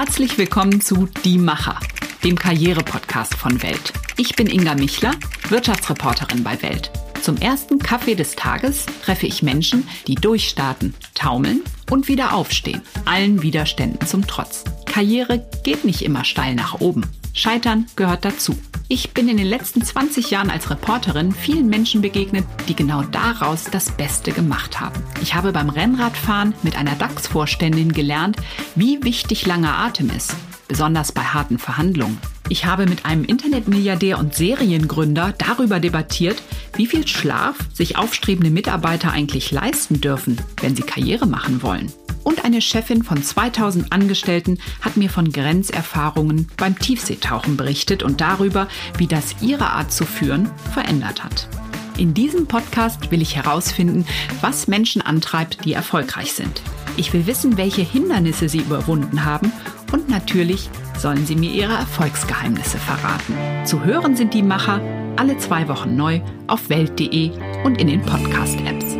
Herzlich willkommen zu Die Macher, dem Karriere-Podcast von Welt. Ich bin Inga Michler, Wirtschaftsreporterin bei Welt. Zum ersten Kaffee des Tages treffe ich Menschen, die durchstarten, taumeln und wieder aufstehen, allen Widerständen zum Trotz. Karriere geht nicht immer steil nach oben. Scheitern gehört dazu. Ich bin in den letzten 20 Jahren als Reporterin vielen Menschen begegnet, die genau daraus das Beste gemacht haben. Ich habe beim Rennradfahren mit einer DAX-Vorständin gelernt, wie wichtig langer Atem ist, besonders bei harten Verhandlungen. Ich habe mit einem Internetmilliardär und Seriengründer darüber debattiert, wie viel Schlaf sich aufstrebende Mitarbeiter eigentlich leisten dürfen, wenn sie Karriere machen wollen. Und eine Chefin von 2000 Angestellten hat mir von Grenzerfahrungen beim Tiefseetauchen berichtet und darüber, wie das ihre Art zu führen verändert hat. In diesem Podcast will ich herausfinden, was Menschen antreibt, die erfolgreich sind. Ich will wissen, welche Hindernisse sie überwunden haben und natürlich sollen sie mir ihre Erfolgsgeheimnisse verraten. Zu hören sind die Macher alle zwei Wochen neu auf welt.de und in den Podcast-Apps.